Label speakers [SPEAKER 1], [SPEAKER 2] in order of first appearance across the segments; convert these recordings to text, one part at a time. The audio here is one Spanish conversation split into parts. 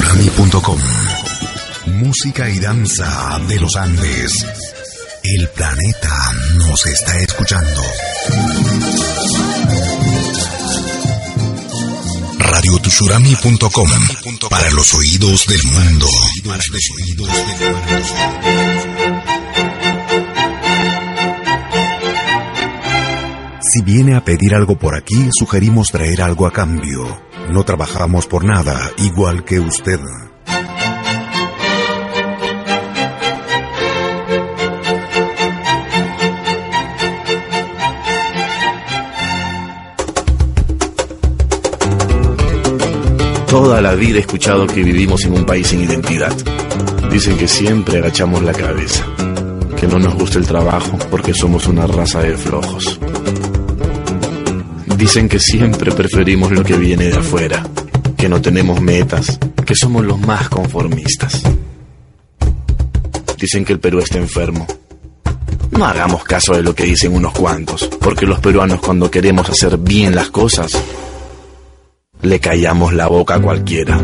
[SPEAKER 1] radiotushurami.com Música y danza de los Andes. El planeta nos está escuchando. radiotushurami.com para los oídos del mundo. Si viene a pedir algo por aquí, sugerimos traer algo a cambio. No trabajamos por nada, igual que usted.
[SPEAKER 2] Toda la vida he escuchado que vivimos en un país sin identidad. Dicen que siempre agachamos la cabeza, que no nos gusta el trabajo porque somos una raza de flojos. Dicen que siempre preferimos lo que viene de afuera, que no tenemos metas, que somos los más conformistas. Dicen que el Perú está enfermo. No hagamos caso de lo que dicen unos cuantos, porque los peruanos cuando queremos hacer bien las cosas, le callamos la boca a cualquiera.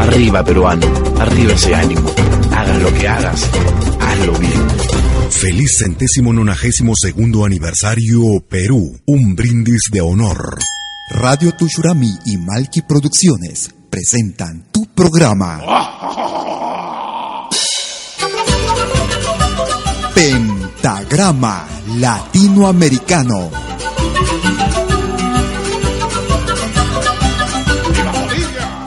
[SPEAKER 2] Arriba, peruano, arriba ese ánimo. Hagas lo que hagas, hazlo bien.
[SPEAKER 1] Feliz centésimo nonagésimo segundo aniversario Perú. Un brindis de honor.
[SPEAKER 3] Radio Tushurami y Malki Producciones presentan tu programa. Pentagrama Latinoamericano.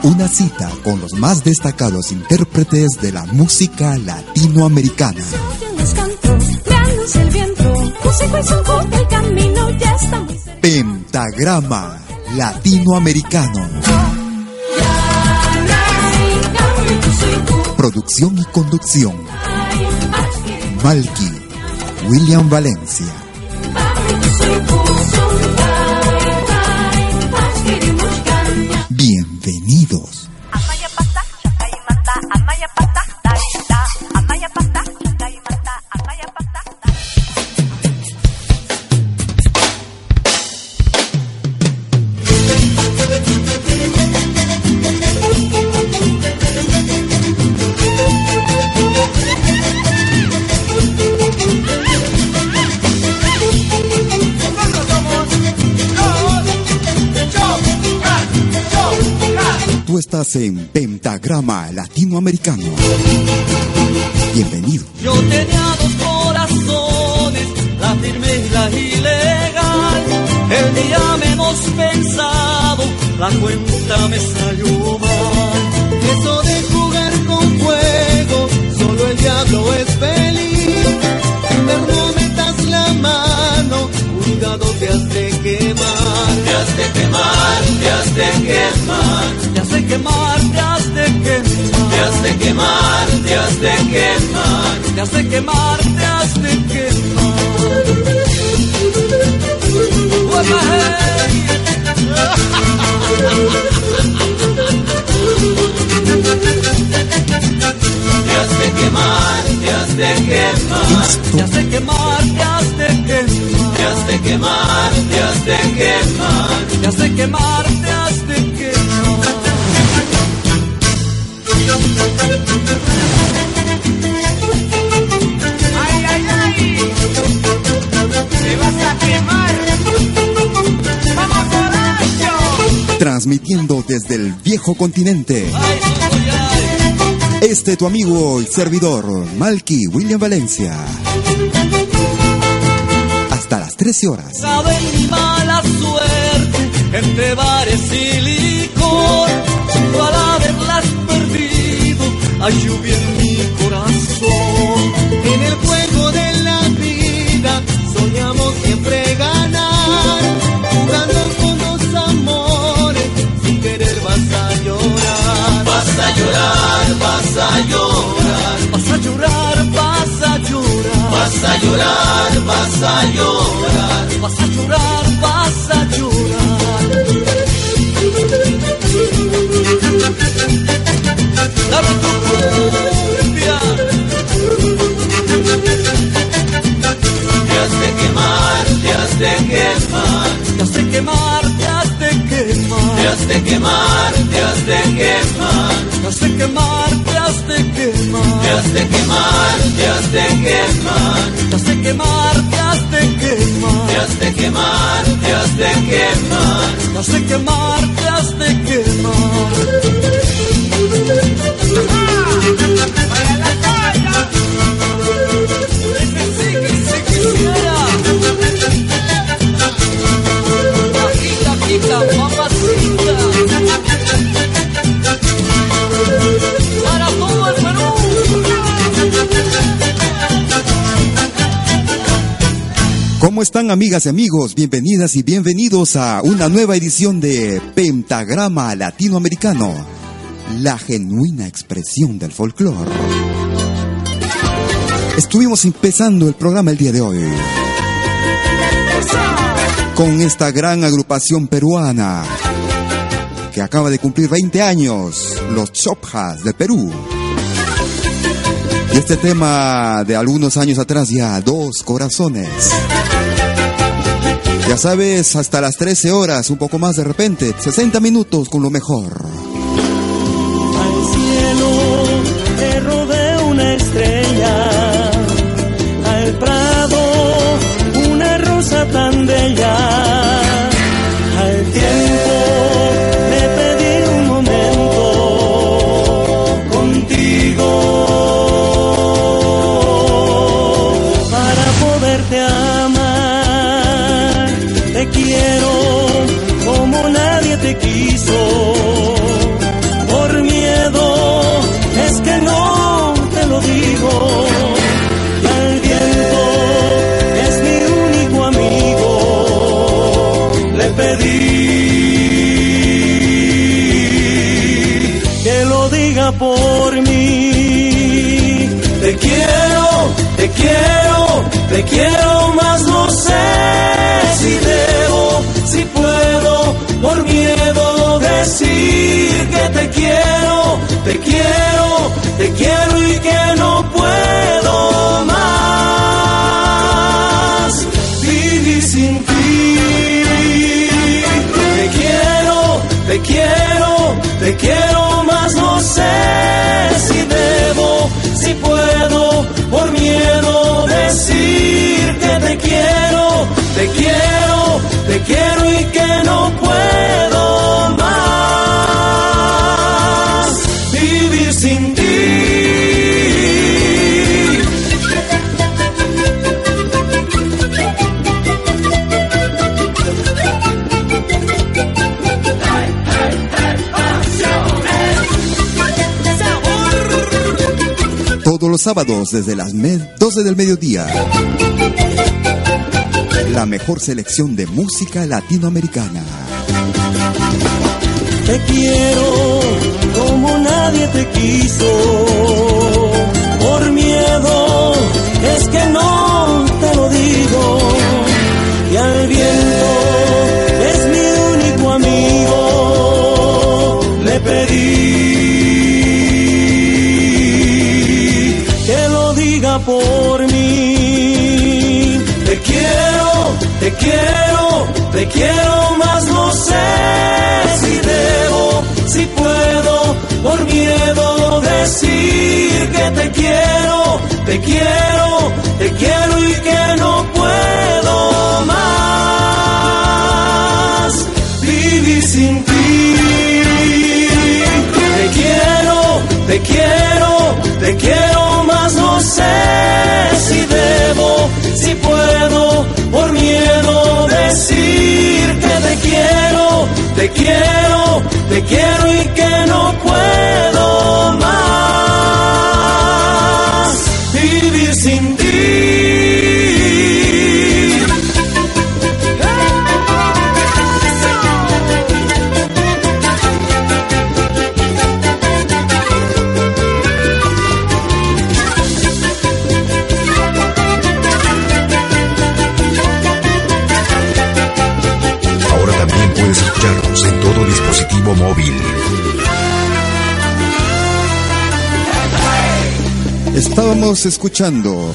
[SPEAKER 3] Una cita con los más destacados intérpretes de la música latinoamericana. Pentagrama Latinoamericano. Producción y conducción. Malky, William Valencia. Estás en Pentagrama Latinoamericano. Bienvenido.
[SPEAKER 4] Yo tenía dos corazones, la firme y la ilegal. El día menos pensado, la cuenta me salió mal. Eso de jugar con fuego, solo el diablo es feliz. No metas la mano, cuidado te has de quemar. Te has de quemar, te has de quemar. Quemar, te has de quemar. Te has de quemar, te has de quemar. Te has de quemar, te has de quemar. Te has de quemar, te has de quemar. Te has de quemar, te has de quemar. Te has de quemar, te has de quemar. Te has de quemar, te has de quemar.
[SPEAKER 3] Transmitiendo desde el viejo continente. Este tu amigo y servidor, Malky William Valencia. Hasta las 13 horas.
[SPEAKER 4] Saben mi mala suerte entre bares y licor. Tú al haberlas perdido, hay lluvia en mi corazón. En el juego de la vida soñamos siempre ganar. Jugando con los amores, sin querer vas a llorar. Vas a llorar, vas a llorar. Vas a llorar, vas a llorar. Vas a llorar, vas a llorar. Vas a llorar, Tu has de quemar, te has de quemar. Te de quemar, te has de quemar. Te
[SPEAKER 5] has de quemar, te has de quemar, te quemar, te has de quemar, te has de quemar, te has de quemar, te quemar, te has de quemar, te has de quemar, te has de quemar, te has de quemar, te has de quemar.
[SPEAKER 3] ¿Cómo están amigas y amigos? Bienvenidas y bienvenidos a una nueva edición de Pentagrama Latinoamericano, la genuina expresión del folclore. Estuvimos empezando el programa el día de hoy con esta gran agrupación peruana que acaba de cumplir 20 años, los Chopjas de Perú. Y este tema de algunos años atrás ya, Dos Corazones. Ya sabes, hasta las 13 horas, un poco más de repente, 60 minutos con lo mejor. Sábados desde las me- 12 del mediodía. La mejor selección de música latinoamericana.
[SPEAKER 4] Te quiero como nadie te quiso. Por miedo es que no te lo digo. Y al viento es mi único amigo. Le pedí quiero, te quiero, más no sé si debo, si puedo, por miedo decir que te quiero, te quiero, te quiero
[SPEAKER 1] móvil.
[SPEAKER 3] Estábamos escuchando,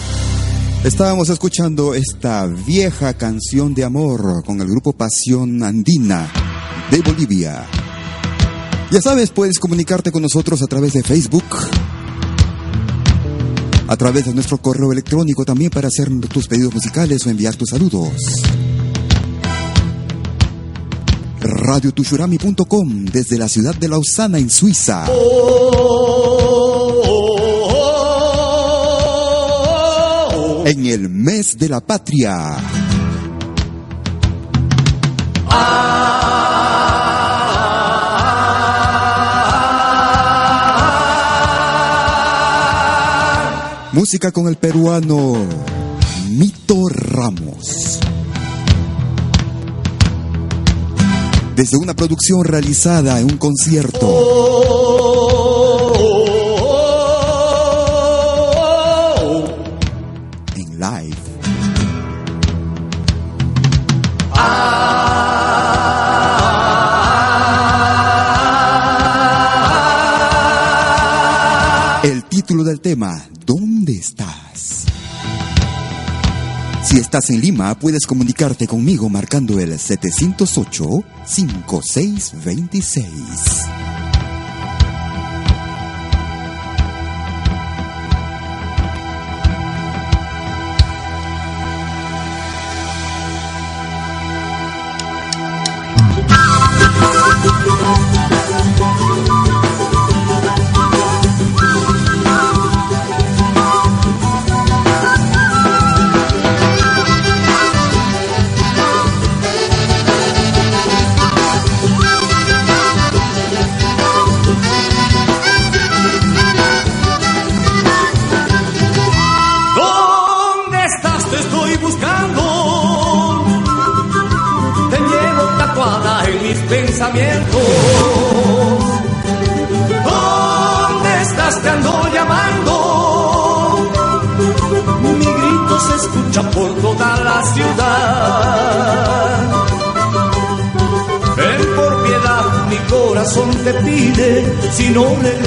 [SPEAKER 3] estábamos escuchando esta vieja canción de amor con el grupo Pasión Andina de Bolivia. Ya sabes, puedes comunicarte con nosotros a través de Facebook, a través de nuestro correo electrónico también para hacer tus pedidos musicales o enviar tus saludos. radiotushurami.com desde la ciudad de Lausana en Suiza. En el mes de la patria. Música con el peruano Mito Ramos. Desde una producción realizada en un concierto. En live. El título del tema, ¿Dónde estás? Si estás en Lima, puedes comunicarte conmigo marcando el 708-5626.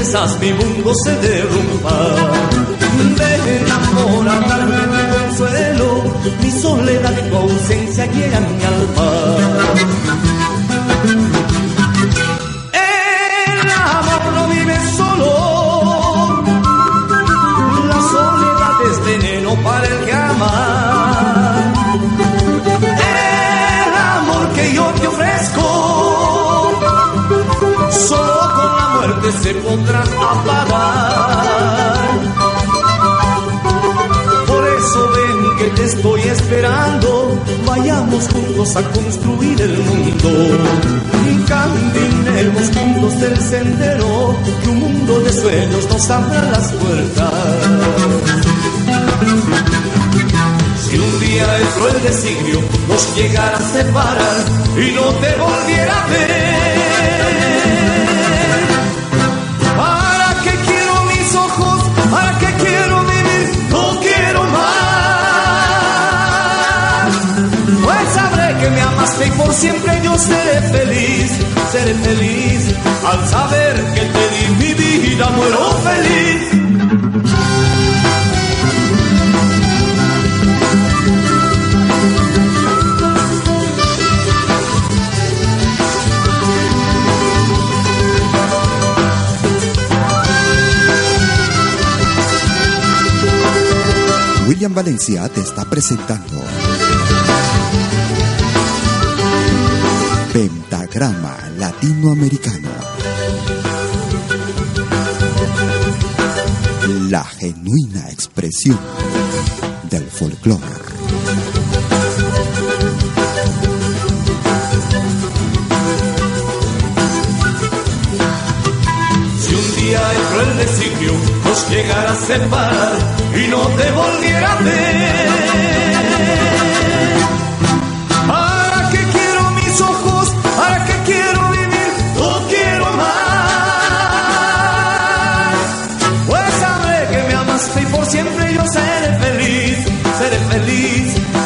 [SPEAKER 6] Regresas, mi mundo se derrumba. Ven, las puertas. Si un día el cruel designio nos llegara a separar y no te volviera a ver, ¿para qué quiero mis ojos? ¿Para qué quiero vivir? No quiero más. Pues sabré que me amaste y por siempre yo seré feliz, seré feliz al saber que feliz.
[SPEAKER 3] William Valencia te está presentando Pentagrama Latinoamericano. La genuina expresión del folclore.
[SPEAKER 6] Si un día el cruel designio nos llegara a separar y no te volviera ver.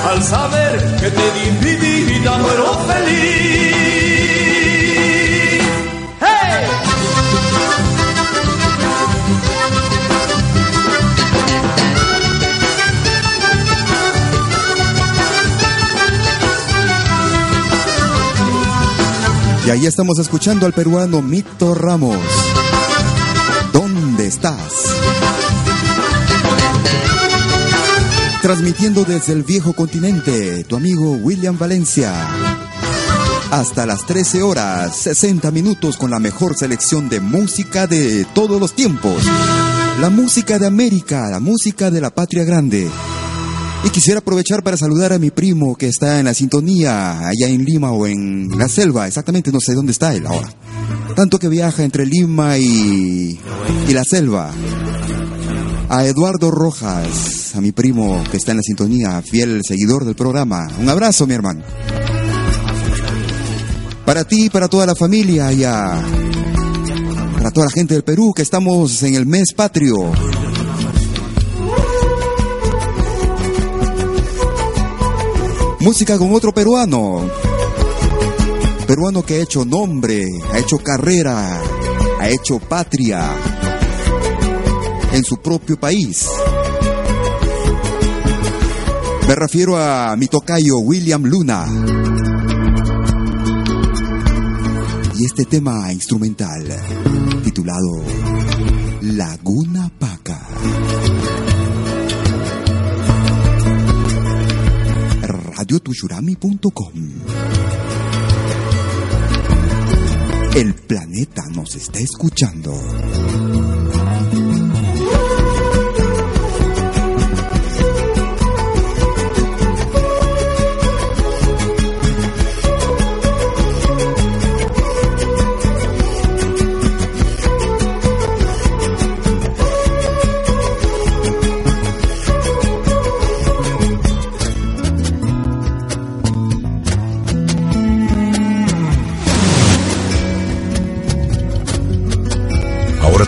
[SPEAKER 6] Al saber que te di mi vida, muero feliz. ¡Hey!
[SPEAKER 3] Y ahí estamos escuchando al peruano Mito Ramos. ¿Dónde estás? Transmitiendo desde el viejo continente, tu amigo William Valencia. Hasta las 13 horas, 60 minutos con la mejor selección de música de todos los tiempos. La música de América, la música de la patria grande. Y quisiera aprovechar para saludar a mi primo que está en la sintonía allá en Lima o en la selva, exactamente no sé dónde está él ahora. Tanto que viaja entre Lima y, y la selva. A Eduardo Rojas, a mi primo que está en la sintonía, fiel seguidor del programa. Un abrazo, mi hermano. Para ti para toda la familia y a, para toda la gente del Perú que estamos en el mes patrio. Música con otro peruano. Peruano que ha hecho nombre, ha hecho carrera, ha hecho patria en su propio país. Me refiero a mi tocayo William Luna. Y este tema instrumental titulado Laguna Paca. radiotushurami.com El planeta nos está escuchando.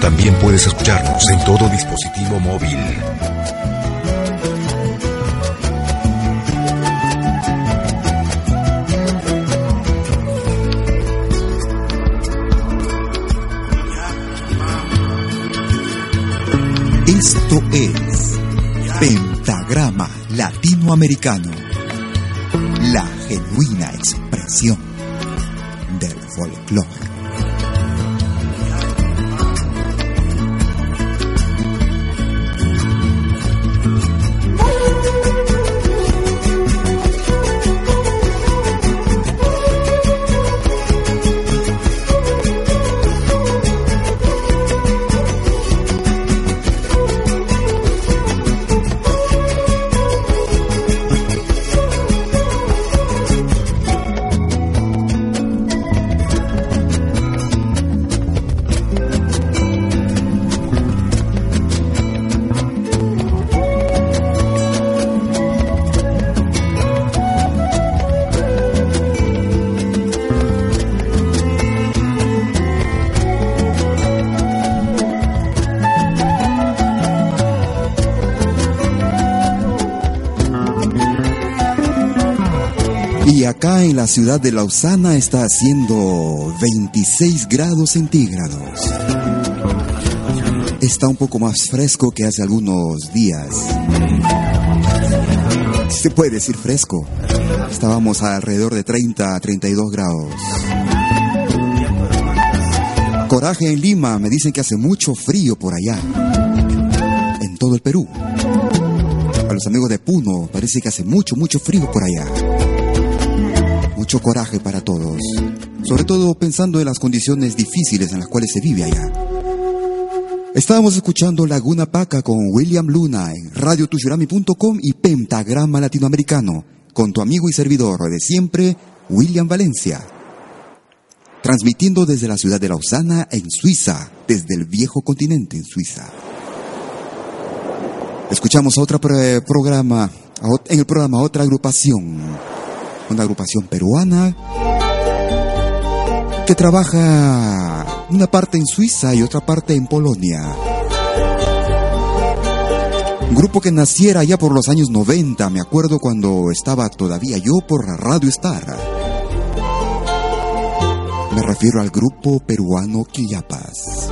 [SPEAKER 1] También puedes escucharnos en todo dispositivo móvil.
[SPEAKER 3] Esto es Pentagrama Latinoamericano, la genuina ciudad de Lausana está haciendo 26 grados centígrados. Está un poco más fresco que hace algunos días. Se puede decir fresco. Estábamos alrededor de 30 a 32 grados. Coraje en Lima, me dicen que hace mucho frío por allá. En todo el Perú. A los amigos de Puno, parece que hace mucho, mucho frío por allá coraje para todos, sobre todo pensando en las condiciones difíciles en las cuales se vive allá. Estábamos escuchando Laguna Paca con William Luna en radiotushurami.com y Pentagrama Latinoamericano con tu amigo y servidor de siempre, William Valencia. Transmitiendo desde la ciudad de Lausana en Suiza, desde el viejo continente en Suiza. Escuchamos otro programa, en el programa otra agrupación una agrupación peruana que trabaja una parte en Suiza y otra parte en Polonia. Grupo que naciera ya por los años 90, me acuerdo cuando estaba todavía yo por Radio Star. Me refiero al grupo peruano Quillapas.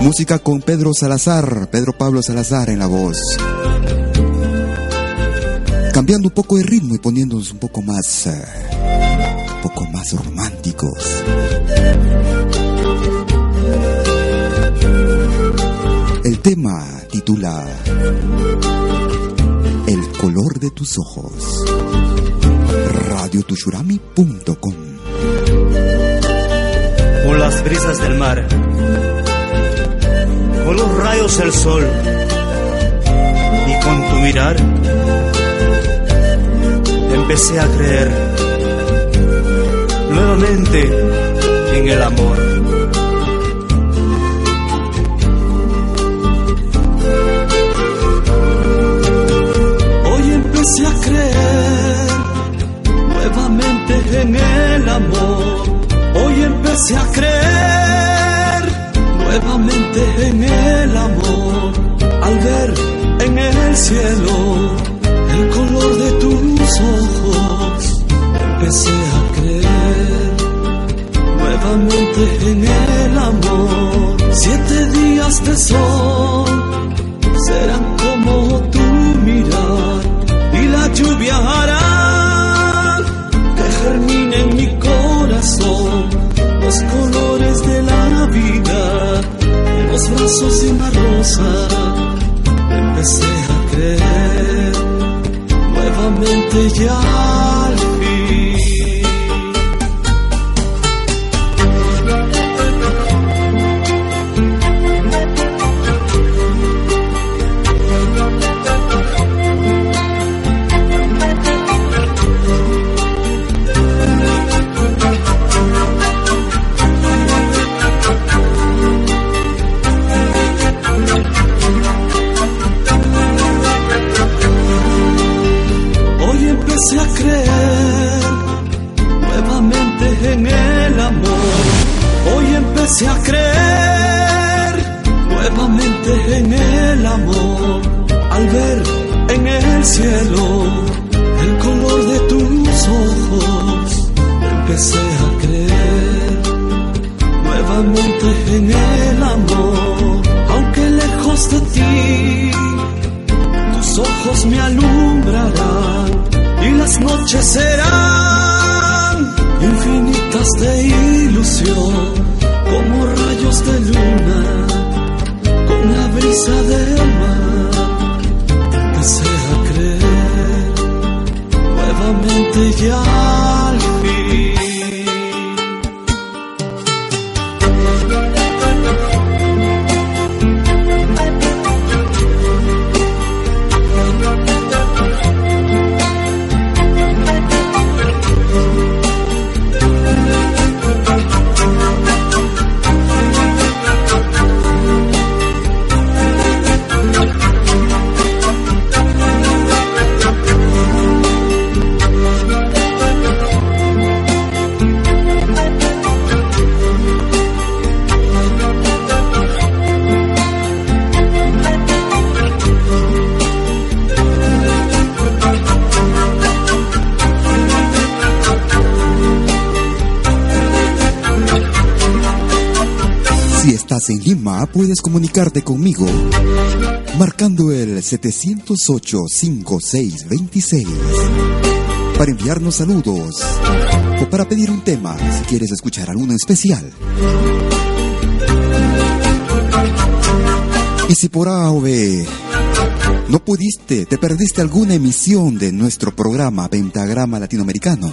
[SPEAKER 3] Música con Pedro Salazar, Pedro Pablo Salazar en la voz. Cambiando un poco de ritmo y poniéndonos un poco más, eh, un poco más románticos. El tema titula El color de tus ojos. Radiotushurami.com
[SPEAKER 7] Con las brisas del mar, con los rayos del sol y con tu mirar, empecé a creer nuevamente en el amor.
[SPEAKER 4] empecé a creer nuevamente en el amor. Hoy empecé a creer nuevamente en el amor. Al ver en el cielo el color de tus ojos, empecé a creer nuevamente en el amor. Siete días de sol serán como tu mirar y la lluvia hará que germine en mi corazón los colores de la vida, los brazos de una rosa. Nuevamente ya cielo
[SPEAKER 3] comunicarte conmigo marcando el 708-5626 para enviarnos saludos o para pedir un tema si quieres escuchar alguno especial. Y si por A o B no pudiste, te perdiste alguna emisión de nuestro programa Pentagrama Latinoamericano,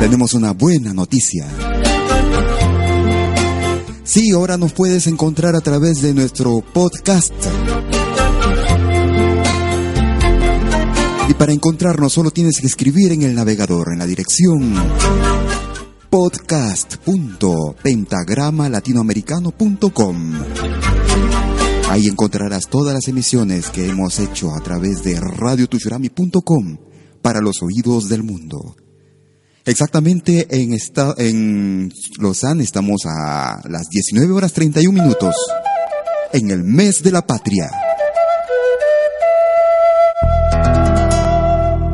[SPEAKER 3] tenemos una buena noticia. Sí, ahora nos puedes encontrar a través de nuestro podcast. Y para encontrarnos solo tienes que escribir en el navegador en la dirección podcast.pentagramalatinoamericano.com. Ahí encontrarás todas las emisiones que hemos hecho a través de radiotushurami.com para los oídos del mundo. Exactamente en, esta, en estamos a las 19 horas 31 minutos, en el mes de la patria.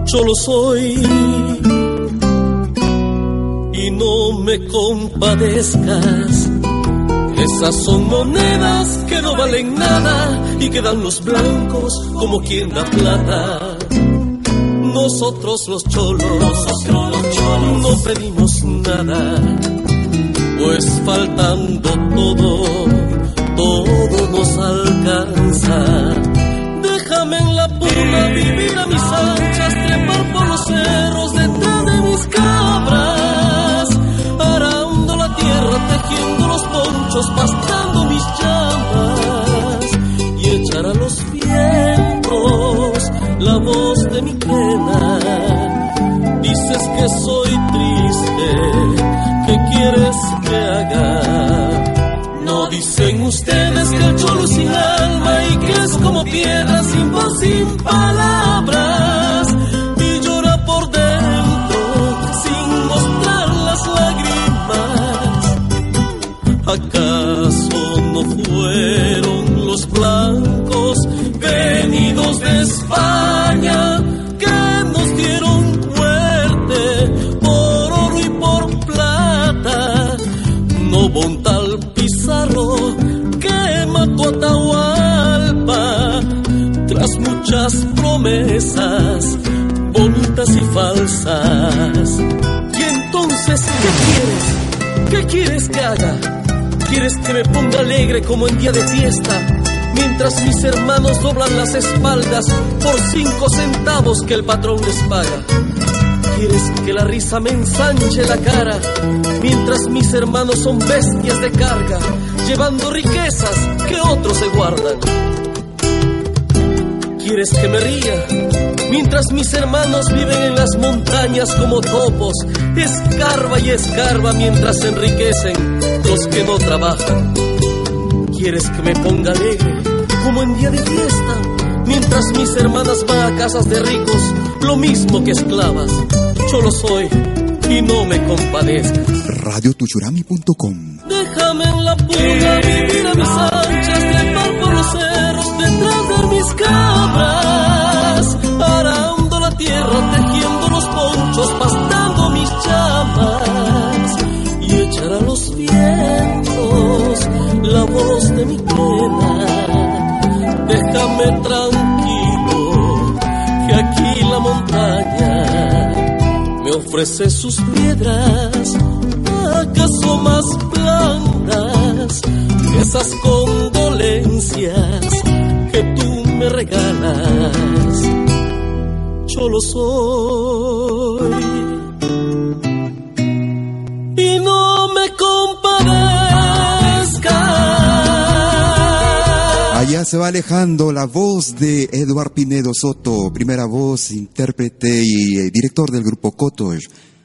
[SPEAKER 4] Solo soy y no me compadezcas. Esas son monedas que no valen nada y que dan los blancos como quien da plata.
[SPEAKER 8] Nosotros los cholos, no pedimos nada, pues faltando todo, todo nos alcanza. Déjame en la puna vivir a mis anchas, trepar por los cerros detrás de mis cabras, arando la tierra, tejiendo los ponchos, pastando mis llamas y echar a los vientos la voz de mi pena. Que soy triste, ¿qué quieres que haga? No dicen ustedes que el cholo sin alma y que es como piedra sin voz, sin palabras y llora por dentro sin mostrar las lágrimas. ¿Acaso no fueron los blancos venidos de España muchas promesas bonitas y falsas. Y entonces, ¿qué quieres? ¿Qué quieres que haga? ¿Quieres que me ponga alegre como en día de fiesta? Mientras mis hermanos doblan las espaldas por cinco centavos que el patrón les paga. ¿Quieres que la risa me ensanche la cara? Mientras mis hermanos son bestias de carga, llevando riquezas que otros se guardan. ¿Quieres que me ría? Mientras mis hermanos viven en las montañas como topos, escarba y escarba mientras se enriquecen los que no trabajan. ¿Quieres que me ponga alegre como en día de fiesta? Mientras mis hermanas van a casas de ricos, lo mismo que esclavas. Yo lo soy y no me compadezcas.
[SPEAKER 3] radiotuchurami.com
[SPEAKER 8] Déjame en la puna vivir a mis anchas, cerros cabras, arando la tierra, tejiendo los ponchos, pastando mis llamas y echar a los vientos la voz de mi pena. Déjame tranquilo, que aquí la montaña me ofrece sus piedras, acaso más blandas que esas condolencias me regalas. Yo lo soy y no me compadezcas.
[SPEAKER 3] Allá se va alejando la voz de Eduard Pinedo Soto, primera voz, intérprete y eh, director del grupo Cotos.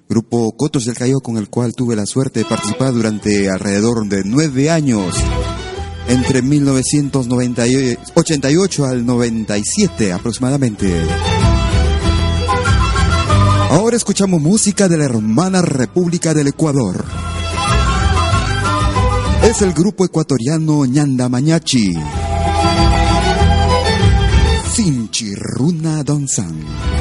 [SPEAKER 3] Grupo Cotos del Callao con el cual tuve la suerte de participar durante alrededor de nueve años, entre 1988 al 97 aproximadamente. Ahora escuchamos música de la hermana República del Ecuador. Es el grupo ecuatoriano Ñanda Mañachi. Sinchirruna Donsan.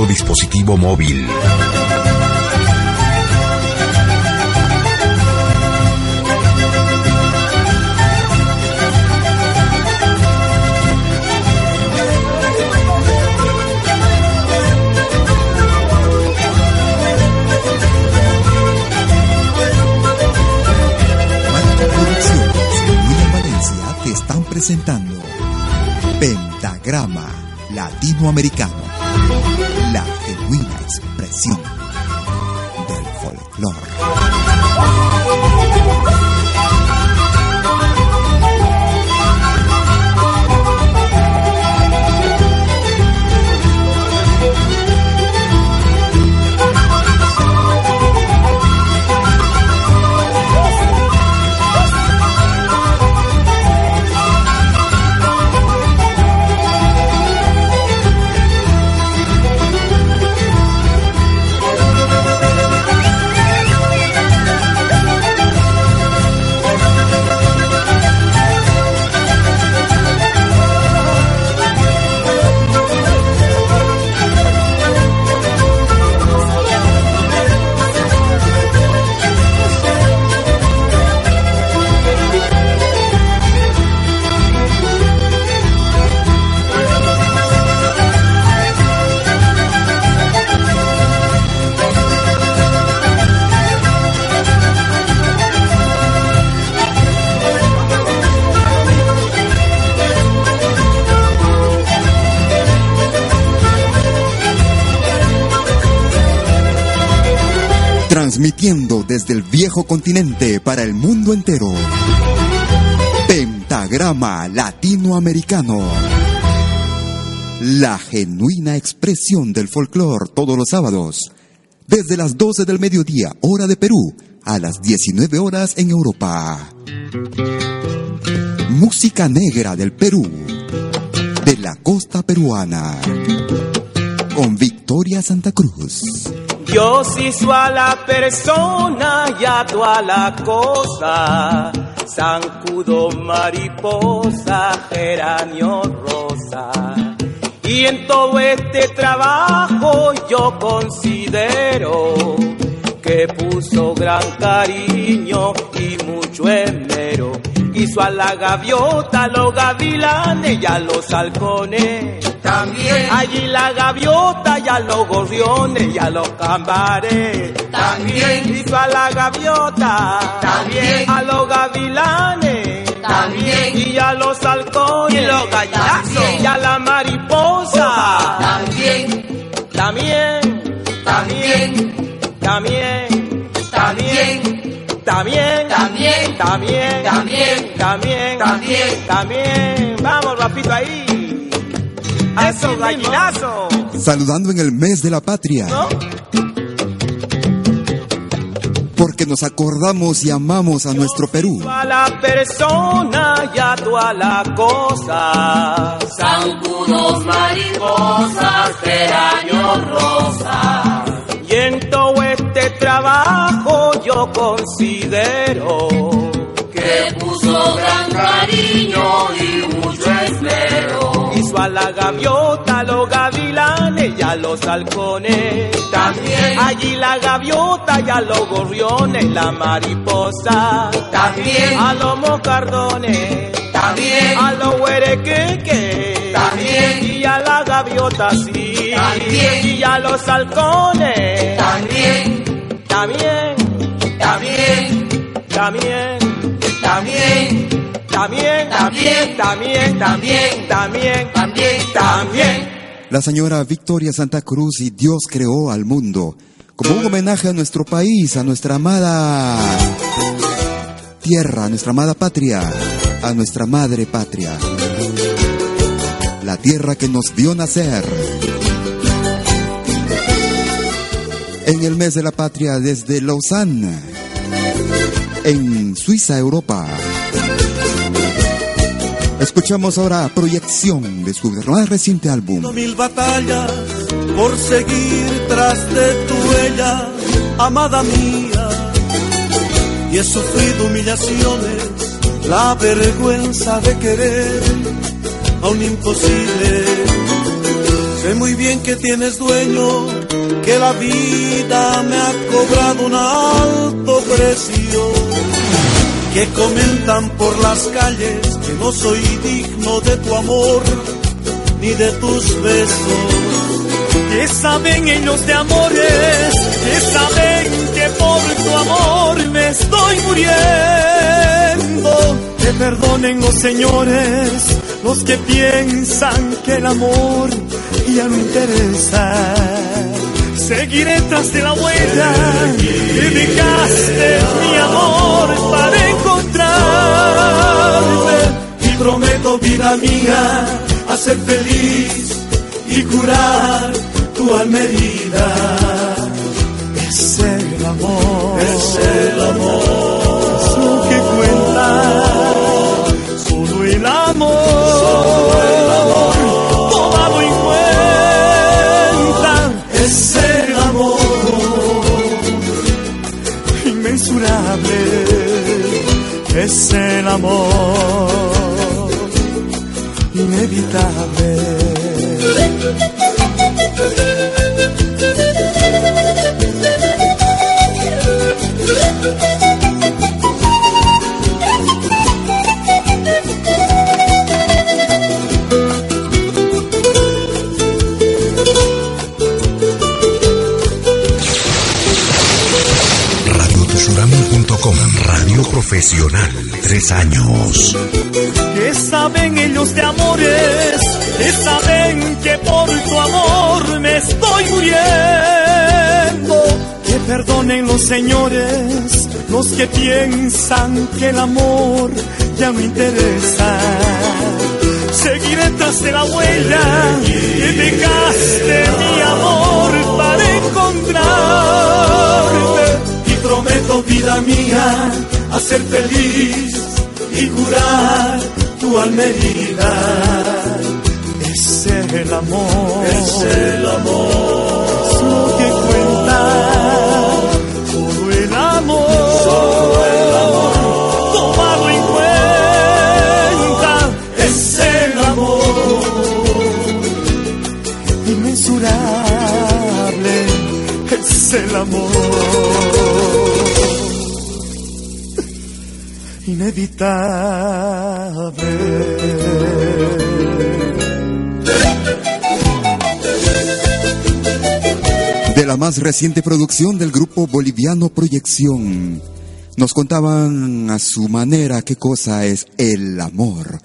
[SPEAKER 1] Todo dispositivo móvil.
[SPEAKER 3] Están presentando Pentagrama Latinoamericano, la genuina expresión continente para el mundo entero. Pentagrama Latinoamericano. La genuina expresión del folclore todos los sábados, desde las 12 del mediodía, hora de Perú, a las 19 horas en Europa. Música negra del Perú, de la costa peruana, con Victoria Santa Cruz.
[SPEAKER 9] Sí soy a la persona y a toda la cosa, zancudo, mariposa, geranio, rosa. Y en todo este trabajo yo considero que puso gran cariño y mucho esmero. Hizo a la gaviota, los gavilanes y a los halcones.
[SPEAKER 10] También,
[SPEAKER 9] Allí la gaviota y a los gorriones y a los cambares.
[SPEAKER 10] también,
[SPEAKER 9] Hizo a la gaviota,
[SPEAKER 10] También.
[SPEAKER 9] a los gavilanes,
[SPEAKER 10] También.
[SPEAKER 9] y a los halcones,
[SPEAKER 10] Y los gallinazos.
[SPEAKER 9] y a la mariposa.
[SPEAKER 10] también,
[SPEAKER 9] También,
[SPEAKER 10] también,
[SPEAKER 9] también, también, también,
[SPEAKER 10] También.
[SPEAKER 9] también,
[SPEAKER 10] También.
[SPEAKER 9] también,
[SPEAKER 10] También.
[SPEAKER 9] también. Vamos, rapito ahí. A esos gallinazos,
[SPEAKER 3] Saludando en el mes de la patria,
[SPEAKER 9] ¿no?
[SPEAKER 3] porque nos acordamos y amamos a nuestro Perú.
[SPEAKER 9] A la persona y a toda la cosa.
[SPEAKER 10] zancudos, mariposas, geranios, rosas.
[SPEAKER 9] Y en todo este trabajo yo considero
[SPEAKER 10] que puso gran cariño y mucho esmero.
[SPEAKER 9] A la gaviota, los gavilanes y a los halcones.
[SPEAKER 10] También.
[SPEAKER 9] Allí la gaviota y a los gorriones, la mariposa.
[SPEAKER 10] También.
[SPEAKER 9] A los mocardones.
[SPEAKER 10] También.
[SPEAKER 9] A los huerequeques.
[SPEAKER 10] También.
[SPEAKER 9] Y a la gaviota sí.
[SPEAKER 10] También.
[SPEAKER 9] Y a los halcones.
[SPEAKER 10] También,
[SPEAKER 9] También.
[SPEAKER 10] también,
[SPEAKER 9] También.
[SPEAKER 10] también,
[SPEAKER 9] También,
[SPEAKER 10] También.
[SPEAKER 9] también, también, también,
[SPEAKER 10] también,
[SPEAKER 9] también.
[SPEAKER 3] La señora Victoria Santa Cruz y Dios creó al mundo como un homenaje a nuestro país, a nuestra amada tierra, a nuestra amada patria, a nuestra madre patria. La tierra que nos vio nacer. En el mes de la patria desde Lausanne, en Suiza, Europa. Escuchamos ahora proyección de su más reciente álbum.
[SPEAKER 7] mil batallas por seguir tras de tu huella, amada mía. Y he sufrido humillaciones, la vergüenza de querer a un imposible. Sé muy bien que tienes dueño, que la vida me ha cobrado un alto precio que comentan por las calles que no soy digno de tu amor ni de tus besos.
[SPEAKER 9] Que saben ellos de amores, que saben que por tu amor me estoy muriendo. Que perdonen los señores, los que piensan que el amor ya no interesa. Seguiré tras de la huella que dejaste mi amor para
[SPEAKER 7] prometo, vida mía, hacer feliz y curar tu alma herida.
[SPEAKER 9] Es el amor.
[SPEAKER 7] Es el amor.
[SPEAKER 9] Es lo que cuenta. Solo el amor. Tomado en cuenta.
[SPEAKER 7] Es el amor.
[SPEAKER 9] Inmensurable. Es el amor. Inevitable.
[SPEAKER 1] RadioTusurami.com Radio Profesional. Tres años.
[SPEAKER 9] que saben ellos de amores, que saben que por tu amor me estoy muriendo, que
[SPEAKER 7] perdonen los señores, los que piensan que el amor ya no interesa. Seguiré tras de la huella que dejaste mi amor para encontrarte. Y prometo, vida mía, hacer feliz y curar tu alma herida. Es el amor, es el amor,
[SPEAKER 3] De la más reciente producción del grupo boliviano Proyección, nos contaban a su manera qué cosa es el amor.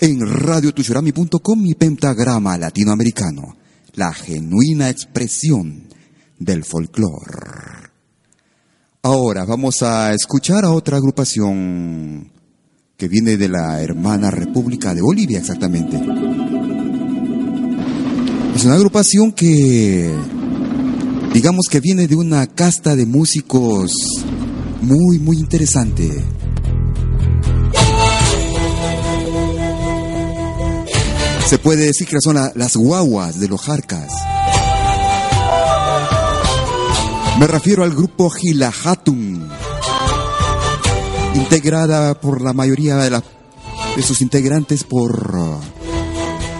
[SPEAKER 3] En radiotushurami.com y pentagrama latinoamericano, la genuina expresión del folclore. Ahora vamos a escuchar a otra agrupación que viene de la hermana República de Bolivia exactamente. Es una agrupación que digamos que viene de una casta de músicos muy muy interesante. Se puede decir que son la, las guaguas de los jarcas. Me refiero al grupo Gilahatun, integrada por la mayoría de, la, de sus integrantes por uh,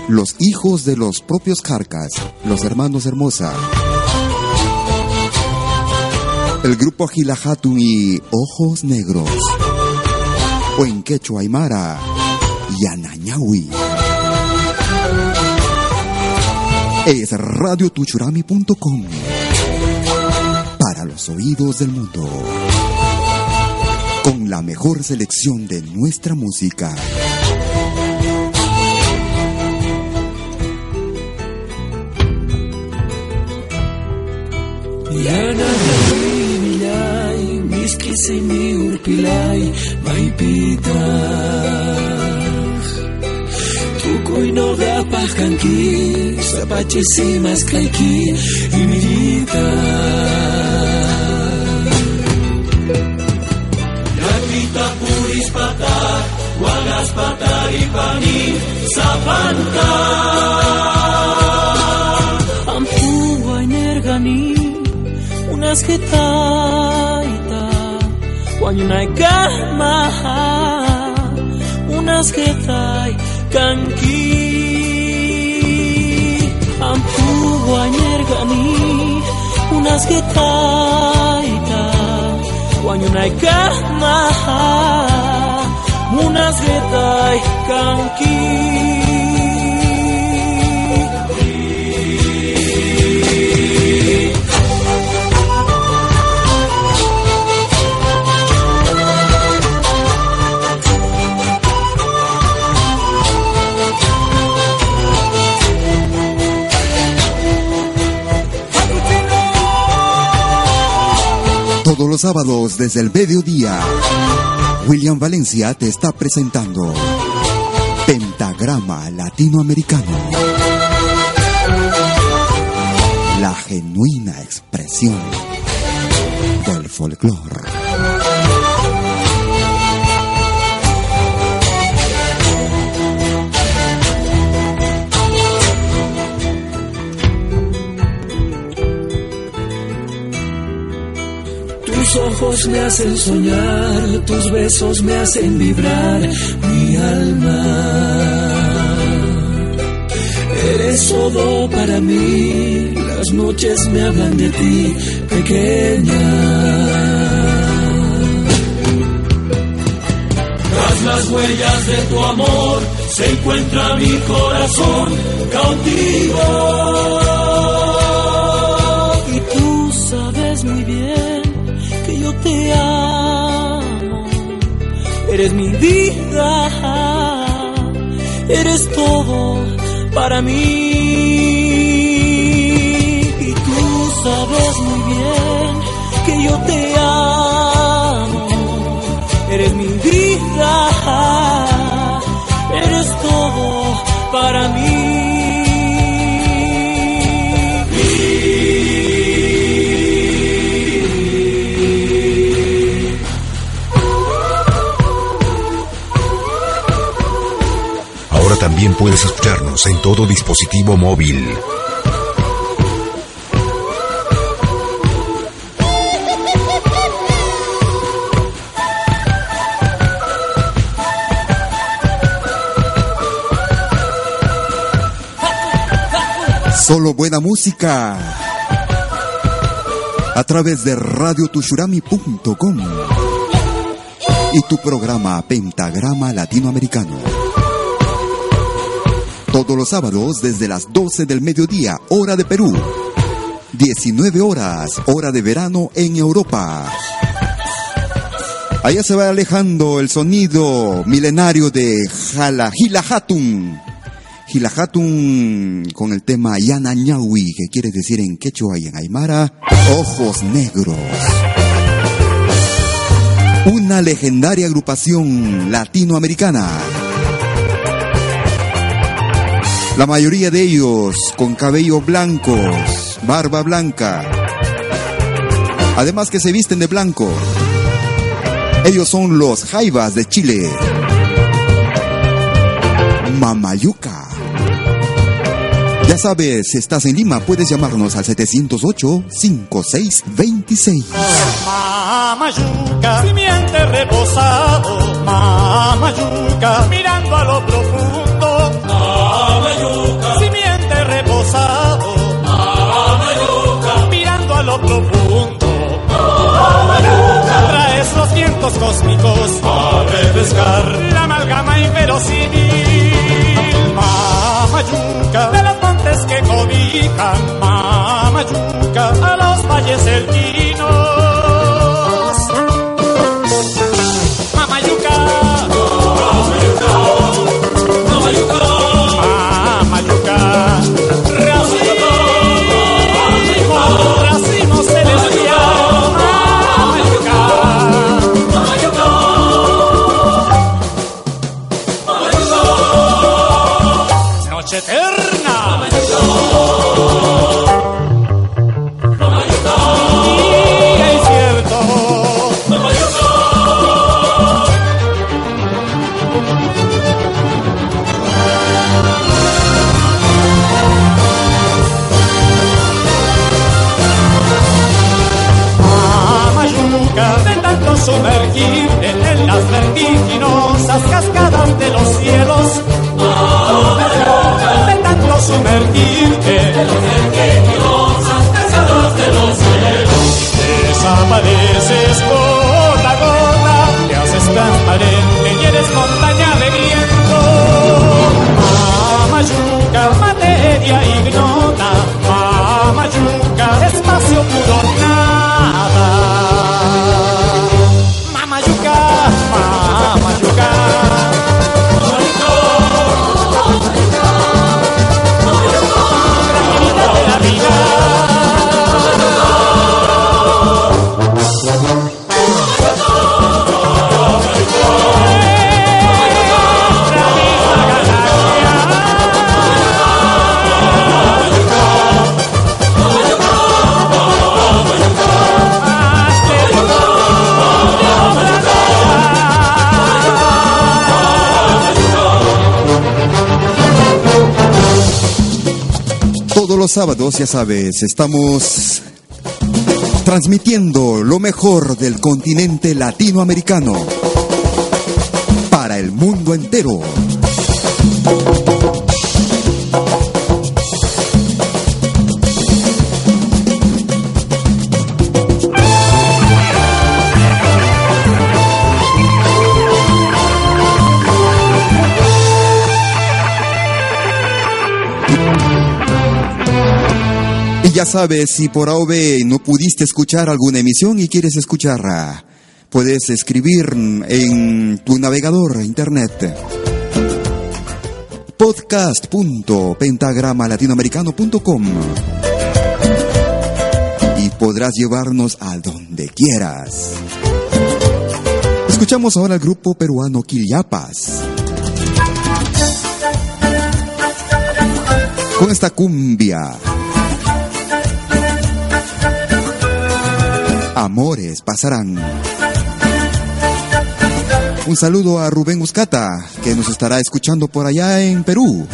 [SPEAKER 3] los hijos de los propios Carcas, los hermanos Hermosa. El grupo Gilahatun y Ojos Negros, o en quechua aymara. Es radiotuchurami.com para los oídos del mundo. Con la mejor selección de nuestra música.
[SPEAKER 4] Yananawinillay, miskisimi urpilay, maypita. Tukuy noqapaq kanki, sapachisimas kayki, imirita. Walaspata ipani, sapanta.
[SPEAKER 11] Ampuwa energani unas que taita Wanyunay kamaha unas que tai kanki Ampuwa energani unas que taita Wanyunay kamaha unas que tai kanki
[SPEAKER 3] Todos los sábados desde el mediodía, William Valencia te está presentando Pentagrama Latinoamericano. La genuina expresión del folclore.
[SPEAKER 4] Ojos me hacen soñar, tus besos me hacen vibrar mi alma. Eres todo para mí, las noches me hablan de ti, pequeña. Tras las huellas de tu amor se encuentra mi corazón cautivo.
[SPEAKER 11] Eres mi vida, eres todo para mí. Y tú sabes muy bien
[SPEAKER 4] que yo te
[SPEAKER 1] también puedes escucharnos en todo dispositivo móvil.
[SPEAKER 3] Solo buena música. A través de radiotushurami.com y tu programa Pentagrama Latinoamericano. Todos los sábados desde las 12 del mediodía, hora de Perú. 19 horas, hora de verano en Europa. Allá se va alejando el sonido milenario de Jala, Gila Hatun. Gila Hatun con el tema Yana que quiere decir en quechua y en aymara, ojos negros. Una legendaria agrupación latinoamericana. La mayoría de ellos con cabellos blancos, barba blanca. Además que se visten de blanco. Ellos son los Jaivas de Chile. Mamayuca. Ya sabes, si estás en Lima, puedes llamarnos al 708-5626.
[SPEAKER 12] Mamayuca, simiente reposado, Mamayuca, mirando a lo profundo, profundo, traes los vientos cósmicos a refrescar la amalgama inverosímil, Mamayuca, de los montes que cobijan, Mamayuca, a los valles cerquinos. Las vertiginosas cascadas de los cielos. De tanto sumergirte los
[SPEAKER 3] sábados, ya sabes, estamos transmitiendo lo mejor del continente latinoamericano para el mundo entero. Ya sabes, si por AOB no pudiste escuchar alguna emisión y quieres escucharla, puedes escribir en tu navegador internet podcast.pentagramalatinoamericano.com y
[SPEAKER 13] podrás llevarnos a donde quieras. Escuchamos ahora al grupo peruano Quillapas. Con esta cumbia. Amores pasarán. Un saludo a Rubén Uscata, que nos estará escuchando por allá en Perú.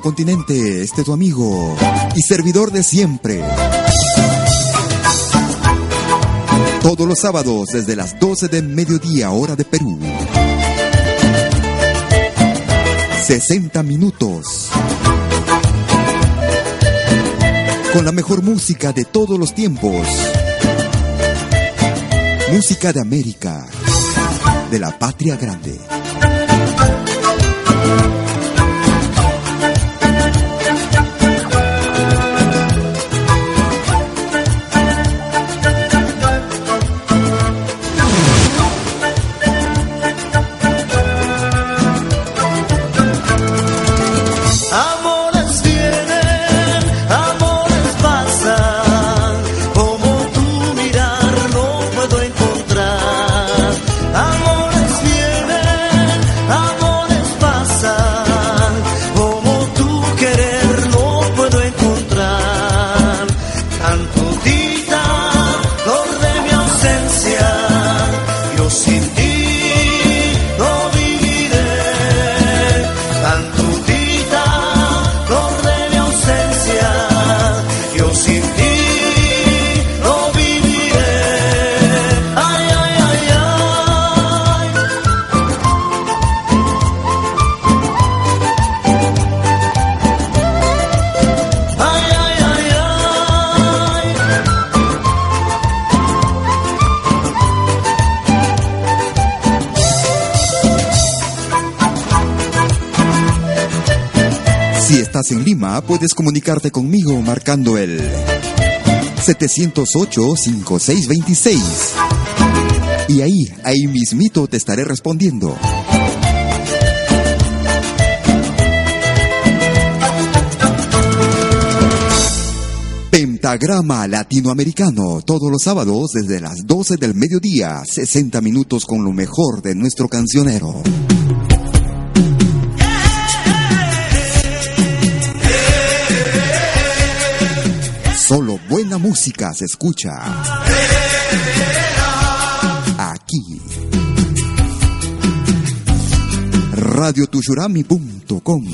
[SPEAKER 13] Continente, este tu amigo y servidor de siempre. Todos los sábados desde las 12 de mediodía hora de Perú. 60 minutos. Con la mejor música de todos los tiempos. Música de América. De la patria grande. En Lima, puedes comunicarte conmigo marcando el 708-5626. Y ahí, ahí mismito te estaré respondiendo. Pentagrama Latinoamericano, todos los sábados desde las 12 del mediodía, 60 minutos con lo mejor de nuestro cancionero. Solo buena música se escucha. Aquí. Radiotushurami.com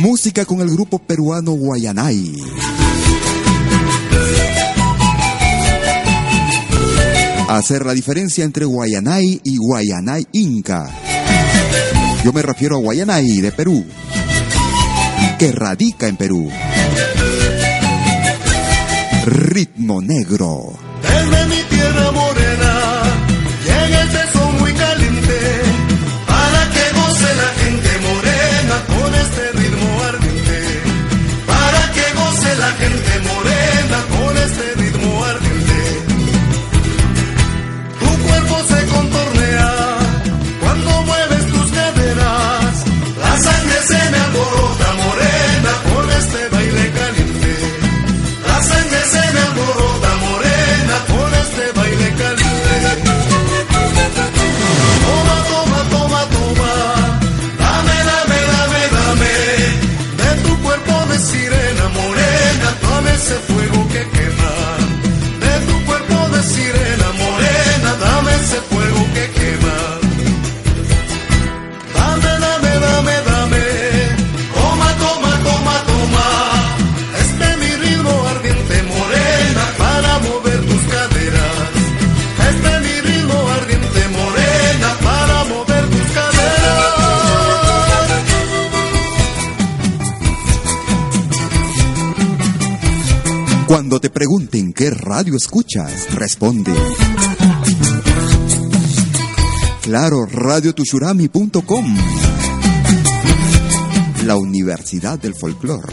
[SPEAKER 13] Música con el grupo peruano Guayanay. Hacer la diferencia entre Guayanay y Guayanay Inca. Yo me refiero a Guayanay de Perú, que radica en Perú. Ritmo negro.
[SPEAKER 6] Mi tierra
[SPEAKER 3] pregunten qué radio escuchas, responde. Claro, radiotushurami.com. La Universidad del Folclor.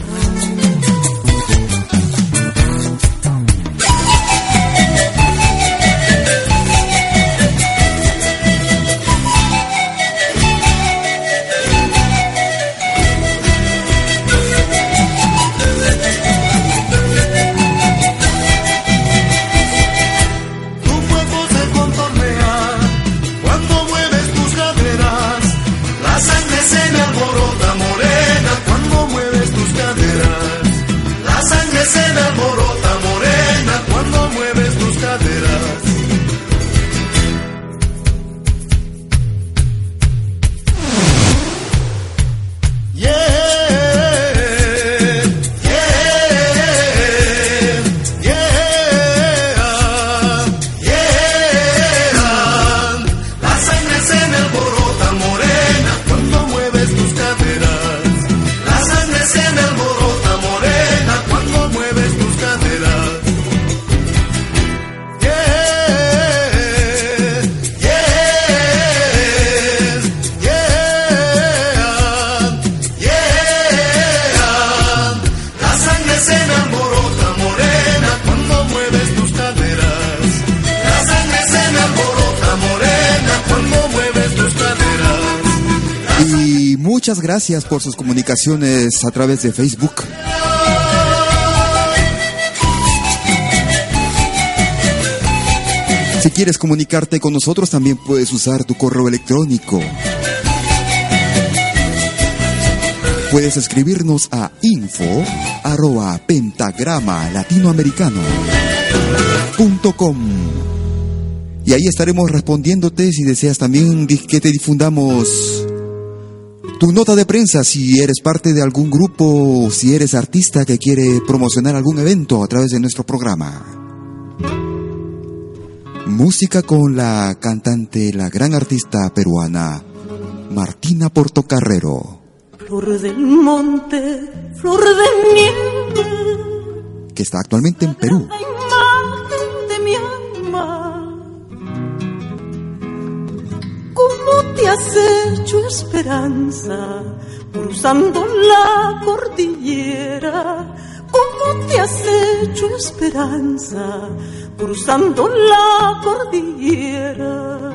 [SPEAKER 3] Gracias por sus comunicaciones a través de Facebook. Si quieres comunicarte con nosotros, también puedes usar tu correo electrónico. Puedes escribirnos a info arroba pentagrama latinoamericano.com y ahí estaremos respondiéndote si deseas también que te difundamos tu nota de prensa si eres parte de algún grupo o si eres artista que quiere promocionar algún evento a través de nuestro programa. Música con la cantante, la gran artista peruana, Martina Portocarrero.
[SPEAKER 11] Flor del monte, flor de nieve.
[SPEAKER 3] Que está actualmente en Perú.
[SPEAKER 11] Te has hecho esperanza cruzando la cordillera? ¿Cómo te has hecho esperanza cruzando la cordillera?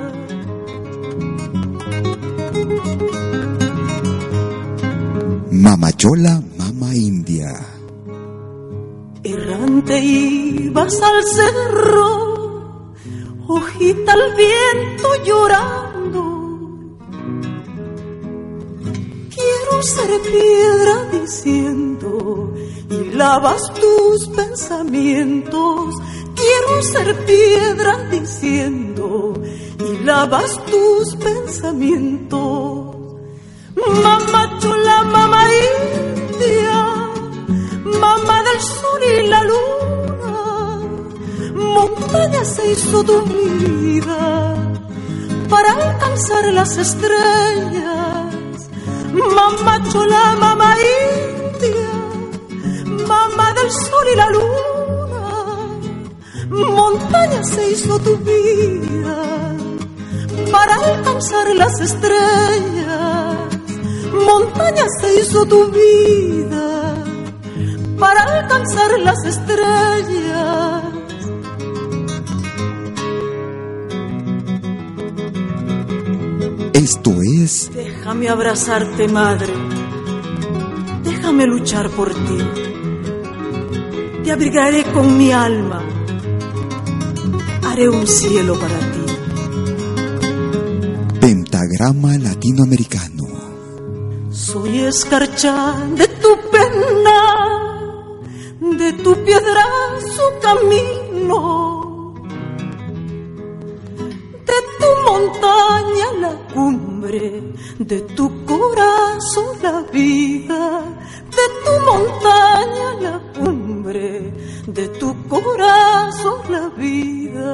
[SPEAKER 3] Mamachola, mama india.
[SPEAKER 11] Errante ibas al cerro, hojita al viento llorando quiero ser piedra diciendo y lavas tus pensamientos. Quiero ser piedra diciendo y lavas tus pensamientos. Mamá chula, mamá india, mamá del sol y la luna, montaña se hizo tu vida para alcanzar las estrellas mamá chola, mamá india, mamá del sol y la luna, montaña se hizo tu vida para alcanzar las estrellas, montaña se hizo tu vida para alcanzar las estrellas.
[SPEAKER 3] Esto es...
[SPEAKER 11] Déjame abrazarte, madre. Déjame luchar por ti. Te abrigaré con mi alma. Haré un cielo para ti.
[SPEAKER 3] Pentagrama latinoamericano.
[SPEAKER 11] Soy escarcha de tu pena, de tu piedra su camino montaña la cumbre, de tu corazón la vida, de tu montaña la cumbre, de tu corazón la vida.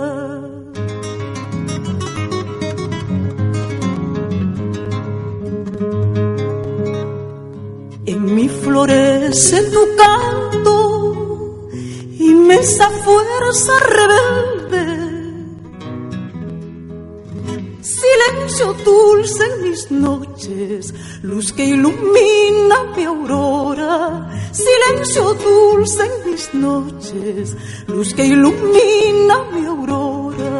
[SPEAKER 11] En mi florece tu canto y me esa fuerza rebelde. Silencio dulce en mis noches, luz que ilumina mi aurora. Silencio dulce en mis noches, luz que ilumina mi aurora.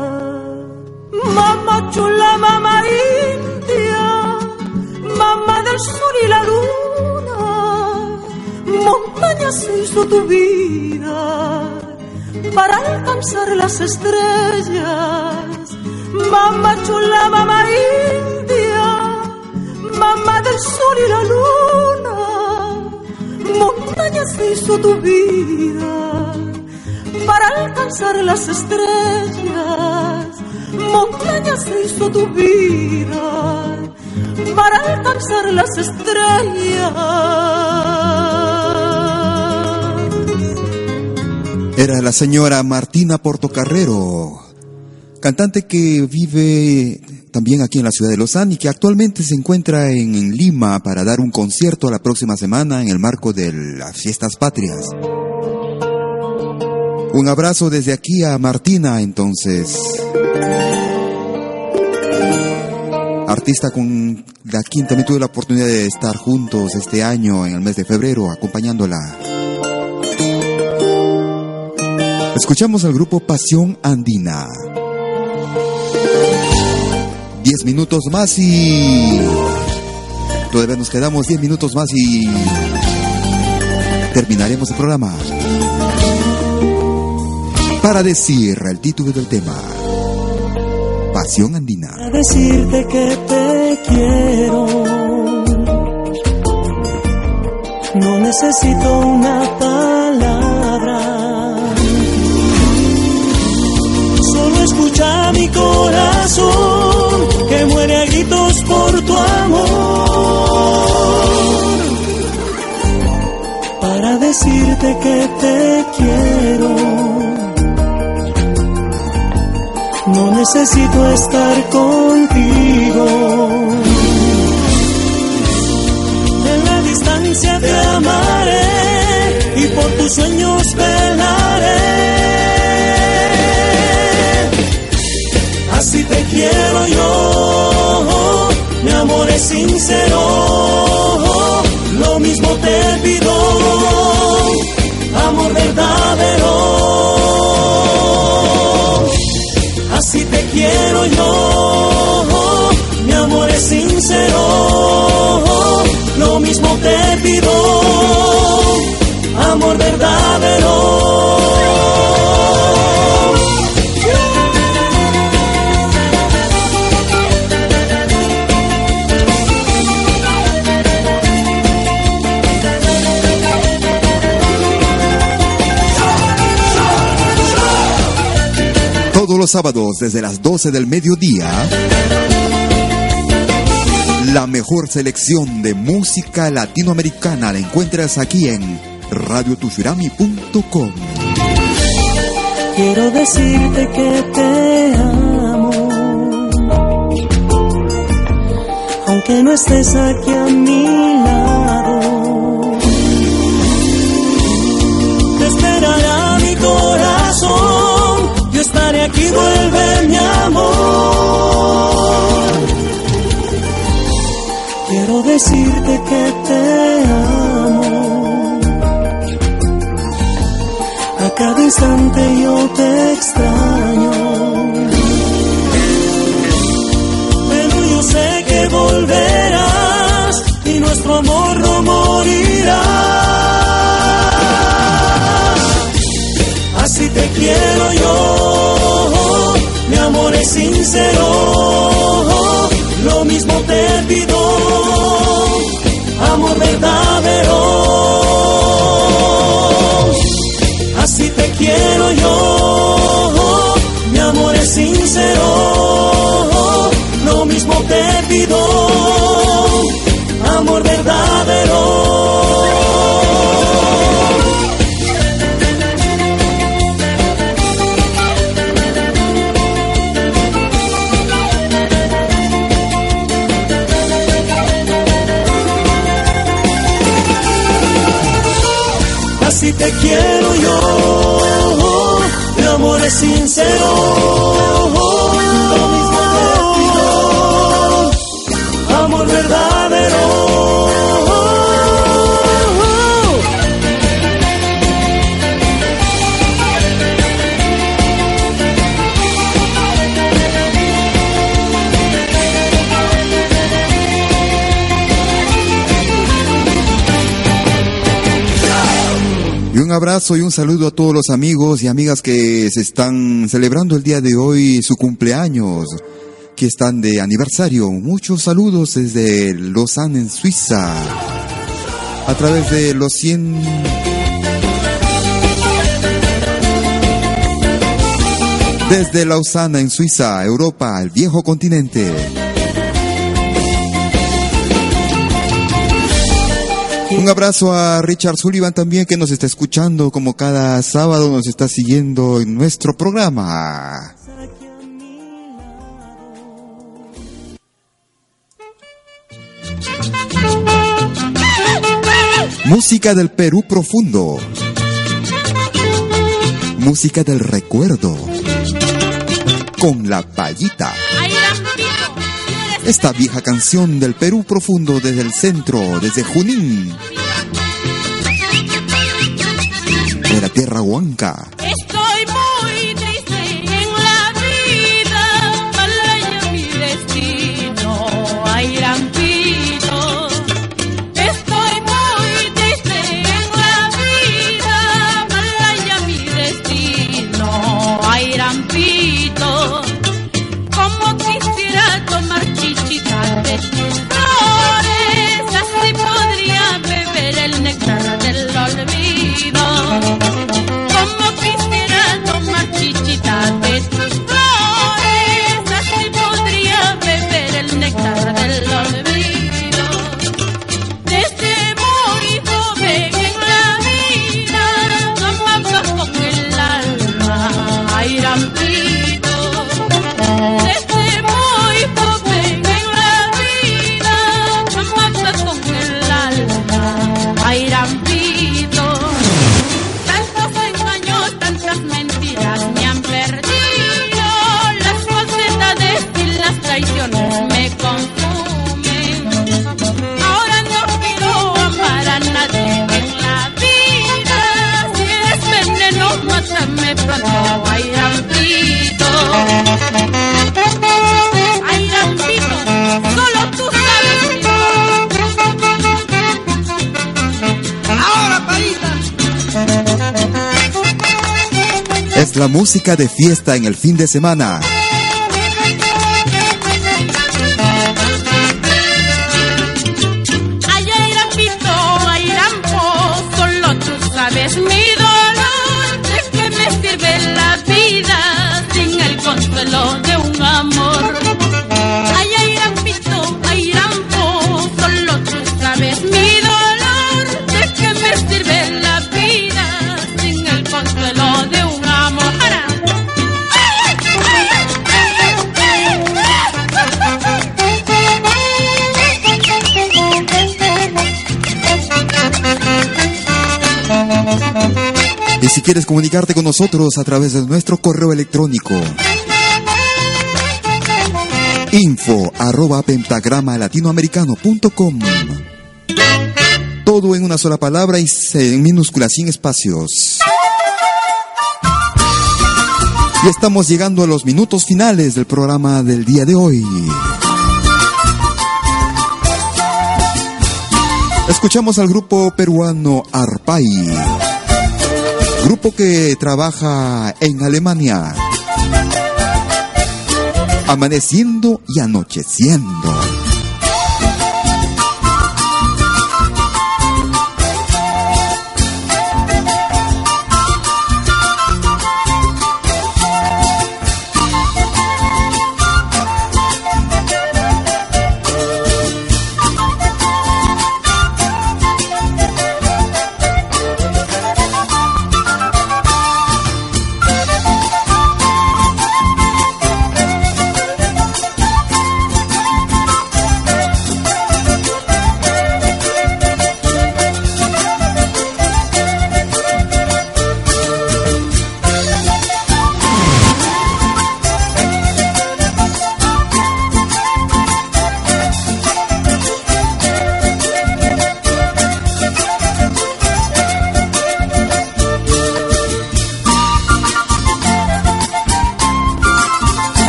[SPEAKER 11] Mamá chula, mamá india, mamá del sol y la luna, montaña se hizo tu vida para alcanzar las estrellas. Mamá chula, mamá india, mamá del sol y la luna, montaña se hizo tu vida para alcanzar las estrellas. Montaña se hizo tu vida para alcanzar las estrellas.
[SPEAKER 3] Era la señora Martina Portocarrero, cantante que vive también aquí en la ciudad de Lausanne y que actualmente se encuentra en, en Lima para dar un concierto la próxima semana en el marco de las fiestas patrias. Un abrazo desde aquí a Martina, entonces. Artista con la quien también tuve la oportunidad de estar juntos este año en el mes de febrero acompañándola. Escuchamos al grupo Pasión Andina. Diez minutos más y... Todavía nos quedamos diez minutos más y... Terminaremos el programa. Para decir el título del tema. Pasión Andina.
[SPEAKER 4] Para decirte que te quiero. No necesito una palabra. Solo escucha mi corazón por tu amor. Para decirte que te quiero. No necesito estar contigo. En la distancia te amaré y por tus sueños velaré. Sincero. Lo mismo te pido, amor verdadero así te quiero yo.
[SPEAKER 3] Los sábados desde las 12 del mediodía. La mejor selección de música latinoamericana la encuentras aquí en radiotushurami.com.
[SPEAKER 4] Quiero decirte que te amo, aunque no estés aquí a mi que te amo. A cada instante yo te extraño. Pero yo sé que volverás y nuestro amor no morirá. Así te quiero yo, mi amor es sincero. Lo mismo te pido, te quiero yo. Mi amor es sincero, lo mismo te pido, amor verdadero. Así te quiero yo. Sincero.
[SPEAKER 10] Abrazo y un saludo a todos los amigos y amigas que se están celebrando el día de hoy su cumpleaños, que están de aniversario. Muchos saludos desde Lausanne, en Suiza, a través de los 100... Desde Lausana, en Suiza, Europa, el viejo continente. Un abrazo a Richard Sullivan también que nos está escuchando como cada sábado nos está siguiendo en nuestro programa. Música del Perú profundo. Música del recuerdo. Con la payita. Esta vieja canción del Perú profundo desde el centro, desde Junín. De la tierra huanca. Es la música de fiesta en el fin de semana. Quieres comunicarte con nosotros a través de nuestro correo electrónico, info arroba pentagrama latinoamericano.com. Todo en una sola palabra y en minúsculas, sin espacios. Y estamos llegando a los minutos finales del programa del día de hoy. Escuchamos al grupo peruano Arpay, grupo que trabaja en Alemania, amaneciendo y anocheciendo.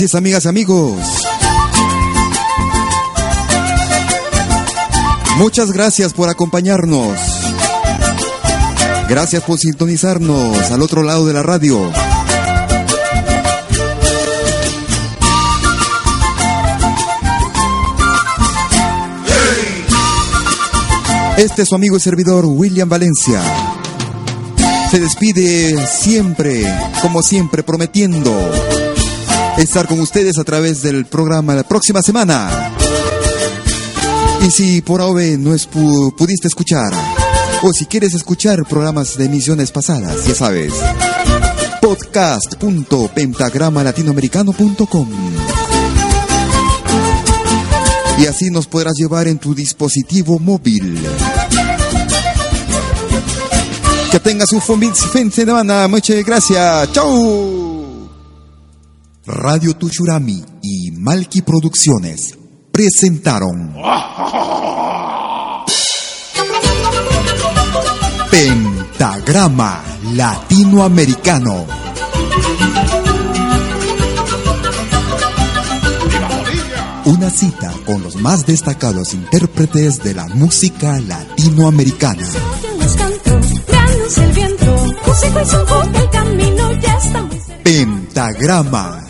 [SPEAKER 3] Amigas y amigos. Muchas gracias por acompañarnos. Gracias por sintonizarnos al otro lado de la radio. Este es su amigo y servidor William Valencia. Se despide siempre, como siempre, prometiendo estar con ustedes a través del programa la próxima semana. Y si por ahora no es pu- pudiste escuchar, o si quieres escuchar programas de emisiones pasadas, ya sabes, podcast.pentagramalatinoamericano.com. Y así nos podrás llevar en tu dispositivo móvil. Que tengas un fin de semana. Muchas gracias. Chau. Radio Tuchurami y Malki Producciones presentaron Pentagrama Latinoamericano. Una cita con los más destacados intérpretes de la música latinoamericana. Pentagrama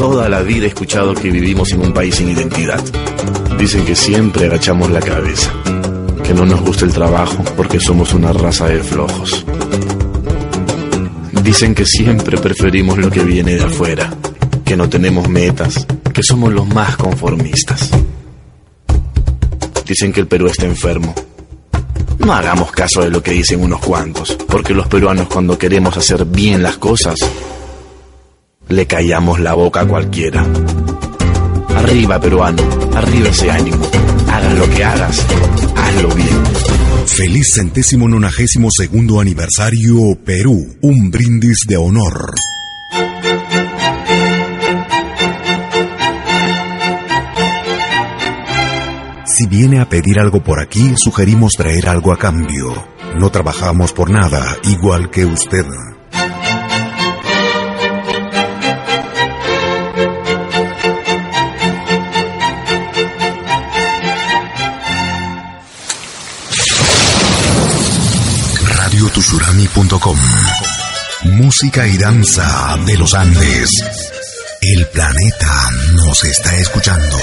[SPEAKER 2] Toda la vida he escuchado que vivimos en un país sin identidad. Dicen que siempre agachamos la cabeza, que no nos gusta el trabajo porque somos una raza de flojos. Dicen que siempre preferimos lo que viene de afuera, que no tenemos metas, que somos los más conformistas. Dicen que el Perú está enfermo. No hagamos caso de lo que dicen unos cuantos, porque los peruanos cuando queremos hacer bien las cosas, le callamos la boca a cualquiera. Arriba, peruano, arriba ese ánimo. Hagas lo que hagas, hazlo bien.
[SPEAKER 1] Feliz centésimo nonagésimo segundo aniversario Perú. Un brindis de honor. Si viene a pedir algo por aquí, sugerimos traer algo a cambio. No trabajamos por nada, igual que usted. Música y danza de los Andes. El planeta nos está escuchando.